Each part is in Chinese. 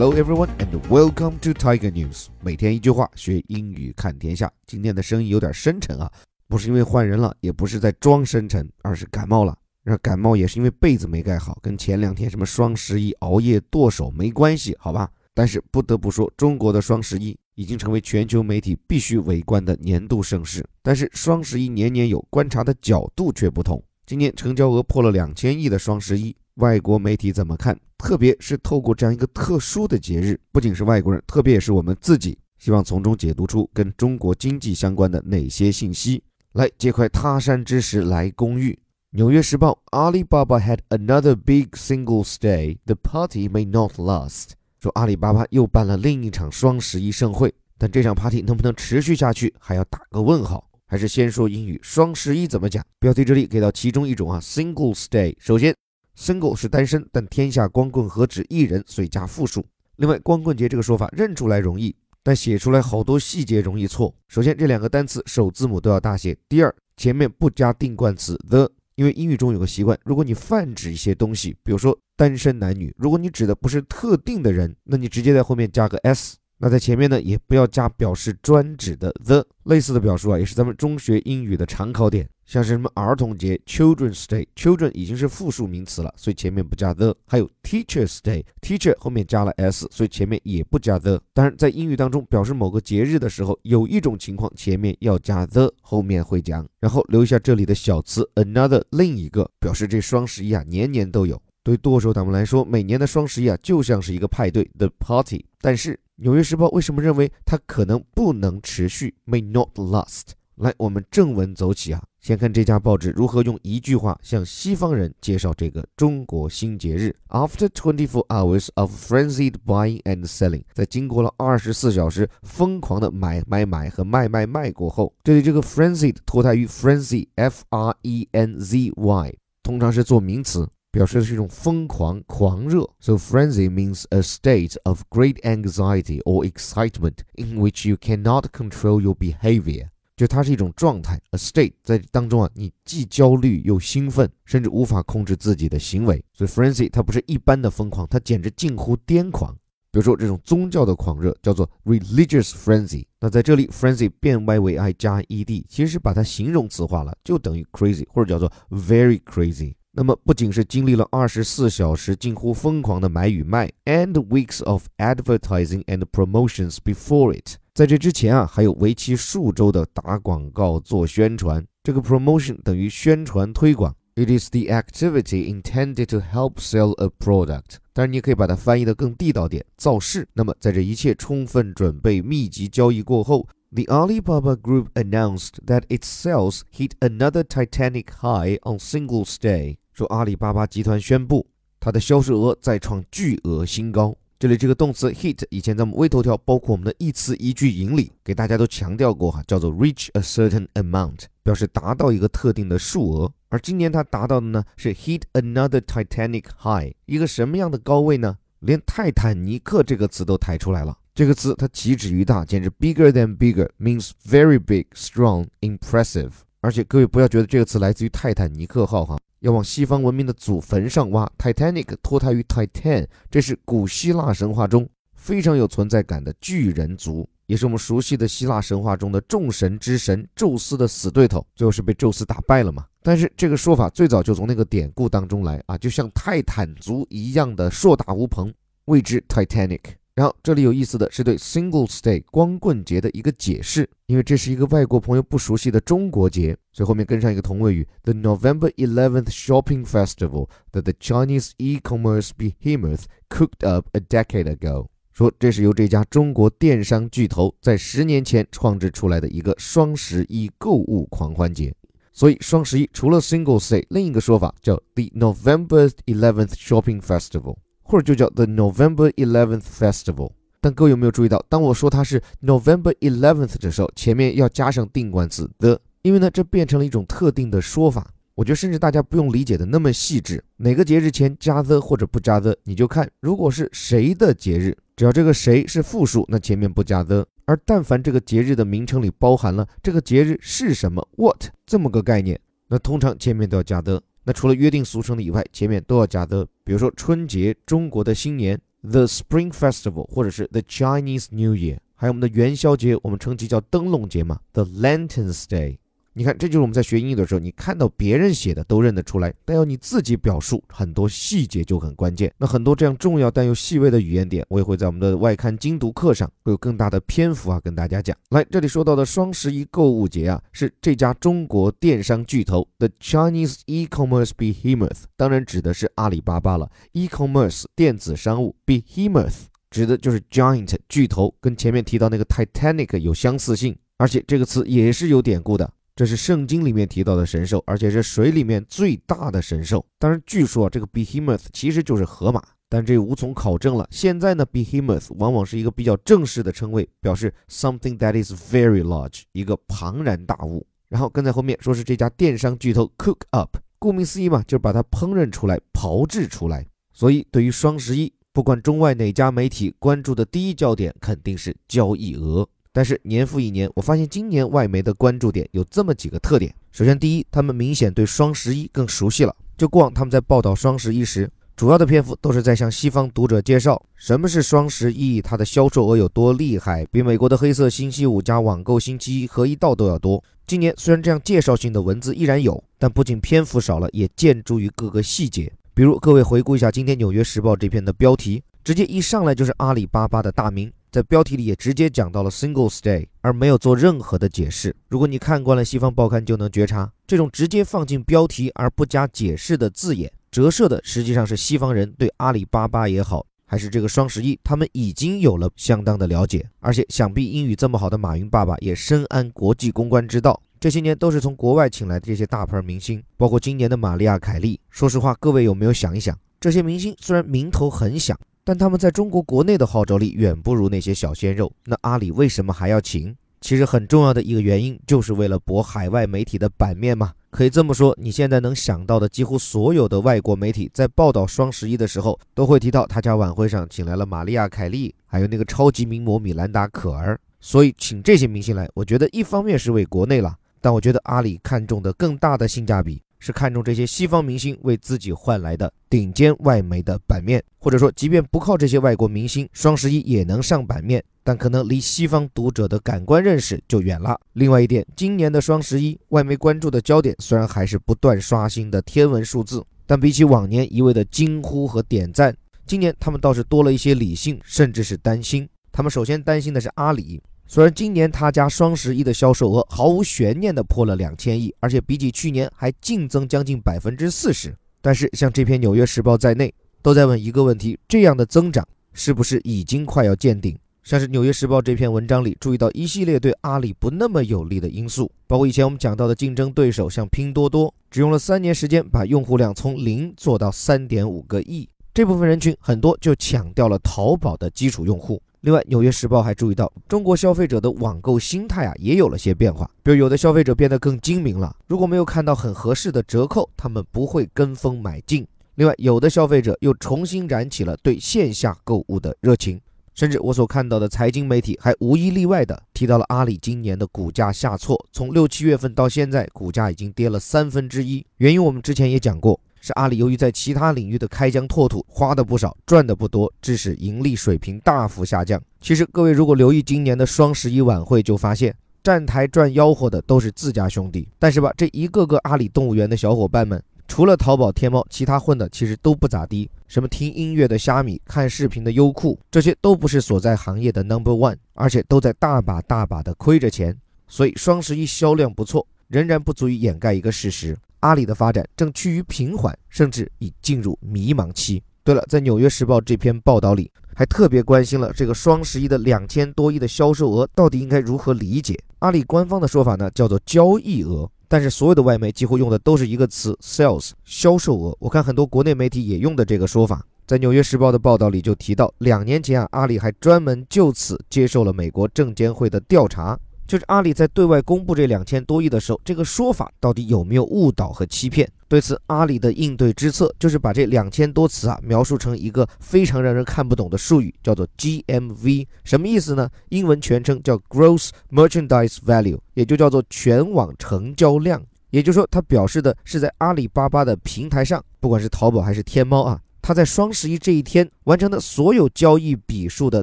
Hello everyone and welcome to Tiger News。每天一句话，学英语看天下。今天的声音有点深沉啊，不是因为换人了，也不是在装深沉，而是感冒了。那感冒也是因为被子没盖好，跟前两天什么双十一熬夜剁手没关系，好吧？但是不得不说，中国的双十一已经成为全球媒体必须围观的年度盛事。但是双十一年年有，观察的角度却不同。今年成交额破了两千亿的双十一，外国媒体怎么看？特别是透过这样一个特殊的节日，不仅是外国人，特别也是我们自己，希望从中解读出跟中国经济相关的哪些信息。来，借块他山之石来攻玉。纽约时报：Alibaba had another big Singles Day. The party may not last. 说阿里巴巴又办了另一场双十一盛会，但这场 party 能不能持续下去，还要打个问号。还是先说英语，双十一怎么讲？标题这里给到其中一种啊，Singles Day。首先。Single 是单身，但天下光棍何止一人，所以加复数。另外，光棍节这个说法认出来容易，但写出来好多细节容易错。首先，这两个单词首字母都要大写。第二，前面不加定冠词 the，因为英语中有个习惯，如果你泛指一些东西，比如说单身男女，如果你指的不是特定的人，那你直接在后面加个 s。那在前面呢，也不要加表示专指的 the。类似的表述啊，也是咱们中学英语的常考点。像是什么儿童节 Children's Day，Children 已经是复数名词了，所以前面不加 the。还有 Teachers Day，Teacher 后面加了 s，所以前面也不加 the。当然，在英语当中表示某个节日的时候，有一种情况前面要加 the，后面会讲。然后留下这里的小词 another，另一个表示这双十一啊年年都有。对剁手党们来说，每年的双十一啊就像是一个派对 the party。但是《纽约时报》为什么认为它可能不能持续 may not last？来，我们正文走起啊。先看这家报纸如何用一句话向西方人介绍这个中国新节日。After 24 hours of frenzied buying and selling，在经过了二十四小时疯狂的买买买和卖卖卖过后，这里这个 frenzied 脱胎于 frenzy，f r e n z y，通常是做名词，表示的是一种疯狂、狂热。So frenzy means a state of great anxiety or excitement in which you cannot control your behavior. 就它是一种状态，a state，在当中啊，你既焦虑又兴奋，甚至无法控制自己的行为。所以 frenzy 它不是一般的疯狂，它简直近乎癫狂。比如说这种宗教的狂热叫做 religious frenzy。那在这里 frenzy 变 y 为 i 加 ed，其实是把它形容词化了，就等于 crazy 或者叫做 very crazy。那么不仅是经历了二十四小时近乎疯狂的买与卖，and weeks of advertising and promotions before it。在这之前啊，还有为期数周的打广告、做宣传。这个 promotion 等于宣传推广。It is the activity intended to help sell a product。当然，你可以把它翻译的更地道点，造势。那么，在这一切充分准备、密集交易过后，The Alibaba Group announced that its sales hit another titanic high on Singles Day。说阿里巴巴集团宣布，它的销售额再创巨额新高。这里这个动词 hit，以前在我们微头条，包括我们的一词一句引里，给大家都强调过哈，叫做 reach a certain amount，表示达到一个特定的数额。而今年它达到的呢是 hit another Titanic high，一个什么样的高位呢？连泰坦尼克这个词都抬出来了。这个词它岂止于大，简直 bigger than bigger，means very big，strong，impressive。而且各位不要觉得这个词来自于泰坦尼克号哈。要往西方文明的祖坟上挖，Titanic 脱胎于 Titan，这是古希腊神话中非常有存在感的巨人族，也是我们熟悉的希腊神话中的众神之神宙斯的死对头，最后是被宙斯打败了嘛？但是这个说法最早就从那个典故当中来啊，就像泰坦族一样的硕大无朋，谓之 Titanic。然后这里有意思的是对 Singles Day 光棍节的一个解释，因为这是一个外国朋友不熟悉的中国节，所以后面跟上一个同位语，the November 11th shopping festival that the Chinese e-commerce behemoth cooked up a decade ago，说这是由这家中国电商巨头在十年前创制出来的一个双十一购物狂欢节。所以双十一除了 Singles Day，另一个说法叫 the November 11th shopping festival。或者就叫 The November Eleventh Festival，但各位有没有注意到，当我说它是 November Eleventh 的时候，前面要加上定冠词 the，因为呢，这变成了一种特定的说法。我觉得甚至大家不用理解的那么细致，哪个节日前加 the 或者不加 the，你就看，如果是谁的节日，只要这个谁是复数，那前面不加 the；而但凡这个节日的名称里包含了这个节日是什么 what 这么个概念，那通常前面都要加 the。那除了约定俗成的以外，前面都要加的，比如说春节、中国的新年，The Spring Festival，或者是 The Chinese New Year，还有我们的元宵节，我们称其叫灯笼节嘛，The Lanterns Day。你看，这就是我们在学英语的时候，你看到别人写的都认得出来，但要你自己表述，很多细节就很关键。那很多这样重要但又细微的语言点，我也会在我们的外刊精读课上会有更大的篇幅啊，跟大家讲。来，这里说到的双十一购物节啊，是这家中国电商巨头 The Chinese E-commerce Behemoth，当然指的是阿里巴巴了。E-commerce 电子商务，Behemoth 指的就是 Giant 巨头，跟前面提到那个 Titanic 有相似性，而且这个词也是有典故的。这是圣经里面提到的神兽，而且是水里面最大的神兽。当然，据说这个 behemoth 其实就是河马，但这无从考证了。现在呢，behemoth 往往是一个比较正式的称谓，表示 something that is very large，一个庞然大物。然后跟在后面说是这家电商巨头 cook up，顾名思义嘛，就是把它烹饪出来、炮制出来。所以对于双十一，不管中外哪家媒体关注的第一焦点肯定是交易额。但是年复一年，我发现今年外媒的关注点有这么几个特点。首先，第一，他们明显对双十一更熟悉了。就过往他们在报道双十一时，主要的篇幅都是在向西方读者介绍什么是双十一，它的销售额有多厉害，比美国的黑色星期五加网购星期一合一道都要多。今年虽然这样介绍性的文字依然有，但不仅篇幅少了，也见诸于各个细节。比如，各位回顾一下今天《纽约时报》这篇的标题，直接一上来就是阿里巴巴的大名。在标题里也直接讲到了 Singles Day，而没有做任何的解释。如果你看惯了西方报刊，就能觉察这种直接放进标题而不加解释的字眼，折射的实际上是西方人对阿里巴巴也好，还是这个双十一，他们已经有了相当的了解。而且想必英语这么好的马云爸爸也深谙国际公关之道，这些年都是从国外请来的这些大牌明星，包括今年的玛利亚凯莉。说实话，各位有没有想一想，这些明星虽然名头很响。但他们在中国国内的号召力远不如那些小鲜肉。那阿里为什么还要请？其实很重要的一个原因，就是为了博海外媒体的版面嘛。可以这么说，你现在能想到的几乎所有的外国媒体在报道双十一的时候，都会提到他家晚会上请来了玛利亚·凯莉，还有那个超级名模米兰达·可儿。所以请这些明星来，我觉得一方面是为国内了，但我觉得阿里看重的更大的性价比。是看中这些西方明星为自己换来的顶尖外媒的版面，或者说，即便不靠这些外国明星，双十一也能上版面，但可能离西方读者的感官认识就远了。另外一点，今年的双十一，外媒关注的焦点虽然还是不断刷新的天文数字，但比起往年一味的惊呼和点赞，今年他们倒是多了一些理性，甚至是担心。他们首先担心的是阿里。虽然今年他家双十一的销售额毫无悬念地破了两千亿，而且比起去年还净增将近百分之四十，但是像这篇《纽约时报》在内，都在问一个问题：这样的增长是不是已经快要见顶？像是《纽约时报》这篇文章里注意到一系列对阿里不那么有利的因素，包括以前我们讲到的竞争对手，像拼多多，只用了三年时间把用户量从零做到三点五个亿，这部分人群很多就抢掉了淘宝的基础用户。另外，《纽约时报》还注意到，中国消费者的网购心态啊，也有了些变化。比如，有的消费者变得更精明了，如果没有看到很合适的折扣，他们不会跟风买进。另外，有的消费者又重新燃起了对线下购物的热情。甚至我所看到的财经媒体还无一例外的提到了阿里今年的股价下挫，从六七月份到现在，股价已经跌了三分之一。原因我们之前也讲过。是阿里由于在其他领域的开疆拓土花的不少，赚的不多，致使盈利水平大幅下降。其实各位如果留意今年的双十一晚会，就发现站台赚吆喝的都是自家兄弟。但是吧，这一个个阿里动物园的小伙伴们，除了淘宝、天猫，其他混的其实都不咋地。什么听音乐的虾米，看视频的优酷，这些都不是所在行业的 number one，而且都在大把大把的亏着钱。所以双十一销量不错，仍然不足以掩盖一个事实。阿里的发展正趋于平缓，甚至已进入迷茫期。对了，在《纽约时报》这篇报道里，还特别关心了这个双十一的两千多亿的销售额到底应该如何理解。阿里官方的说法呢，叫做交易额，但是所有的外媒几乎用的都是一个词：sales，销售额。我看很多国内媒体也用的这个说法。在《纽约时报》的报道里就提到，两年前啊，阿里还专门就此接受了美国证监会的调查。就是阿里在对外公布这两千多亿的时候，这个说法到底有没有误导和欺骗？对此，阿里的应对之策就是把这两千多词啊描述成一个非常让人看不懂的术语，叫做 GMV，什么意思呢？英文全称叫 Gross Merchandise Value，也就叫做全网成交量。也就是说，它表示的是在阿里巴巴的平台上，不管是淘宝还是天猫啊。它在双十一这一天完成的所有交易笔数的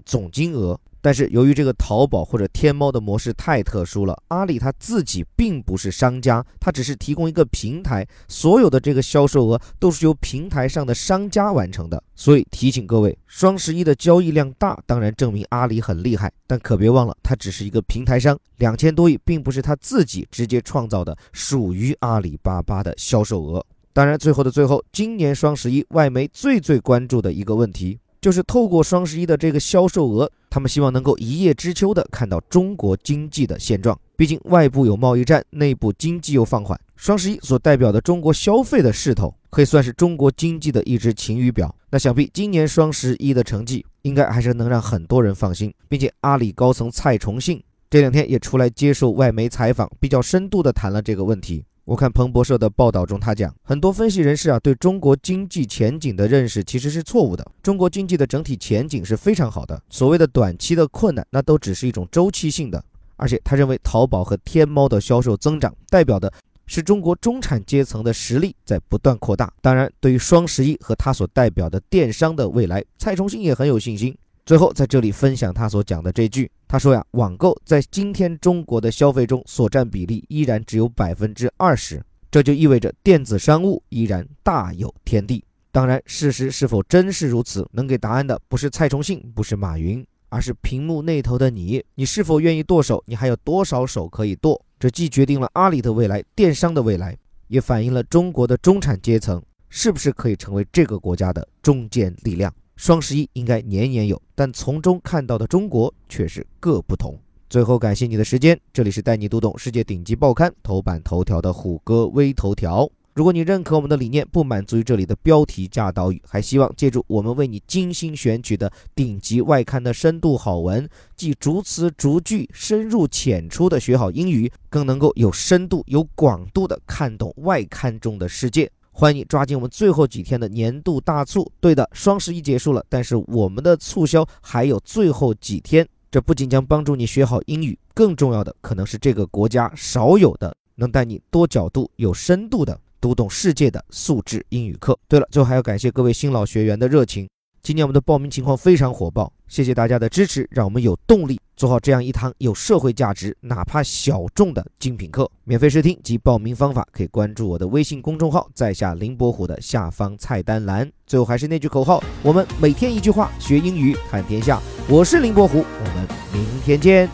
总金额。但是由于这个淘宝或者天猫的模式太特殊了，阿里它自己并不是商家，它只是提供一个平台，所有的这个销售额都是由平台上的商家完成的。所以提醒各位，双十一的交易量大，当然证明阿里很厉害，但可别忘了，它只是一个平台商，两千多亿并不是他自己直接创造的，属于阿里巴巴的销售额。当然，最后的最后，今年双十一外媒最最关注的一个问题。就是透过双十一的这个销售额，他们希望能够一叶知秋的看到中国经济的现状。毕竟外部有贸易战，内部经济又放缓，双十一所代表的中国消费的势头，可以算是中国经济的一支晴雨表。那想必今年双十一的成绩，应该还是能让很多人放心。并且阿里高层蔡崇信这两天也出来接受外媒采访，比较深度的谈了这个问题。我看彭博社的报道中，他讲很多分析人士啊对中国经济前景的认识其实是错误的。中国经济的整体前景是非常好的，所谓的短期的困难，那都只是一种周期性的。而且他认为淘宝和天猫的销售增长，代表的是中国中产阶层的实力在不断扩大。当然，对于双十一和他所代表的电商的未来，蔡崇信也很有信心。最后在这里分享他所讲的这句。他说呀，网购在今天中国的消费中所占比例依然只有百分之二十，这就意味着电子商务依然大有天地。当然，事实是否真是如此，能给答案的不是蔡崇信，不是马云，而是屏幕那头的你。你是否愿意剁手？你还有多少手可以剁？这既决定了阿里的未来，电商的未来，也反映了中国的中产阶层是不是可以成为这个国家的中坚力量。双十一应该年年有，但从中看到的中国却是各不同。最后，感谢你的时间，这里是带你读懂世界顶级报刊头版头条的虎哥微头条。如果你认可我们的理念，不满足于这里的标题加导语，还希望借助我们为你精心选取的顶级外刊的深度好文，既逐词逐句、深入浅出的学好英语，更能够有深度、有广度的看懂外刊中的世界。欢迎你抓紧我们最后几天的年度大促。对的，双十一结束了，但是我们的促销还有最后几天。这不仅将帮助你学好英语，更重要的可能是这个国家少有的能带你多角度、有深度的读懂世界的素质英语课。对了，最后还要感谢各位新老学员的热情。今年我们的报名情况非常火爆，谢谢大家的支持，让我们有动力做好这样一堂有社会价值、哪怕小众的精品课。免费试听及报名方法可以关注我的微信公众号，在下林伯虎的下方菜单栏。最后还是那句口号：我们每天一句话，学英语看天下。我是林伯虎，我们明天见。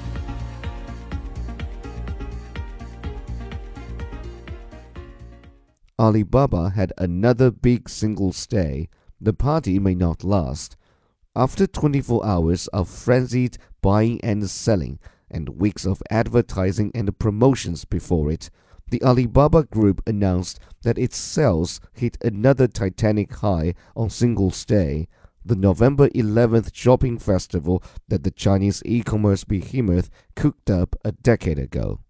Alibaba had another big single stay. The party may not last. After 24 hours of frenzied buying and selling and weeks of advertising and promotions before it, the Alibaba Group announced that its sales hit another titanic high on Singles Day, the November 11th shopping festival that the Chinese e commerce behemoth cooked up a decade ago.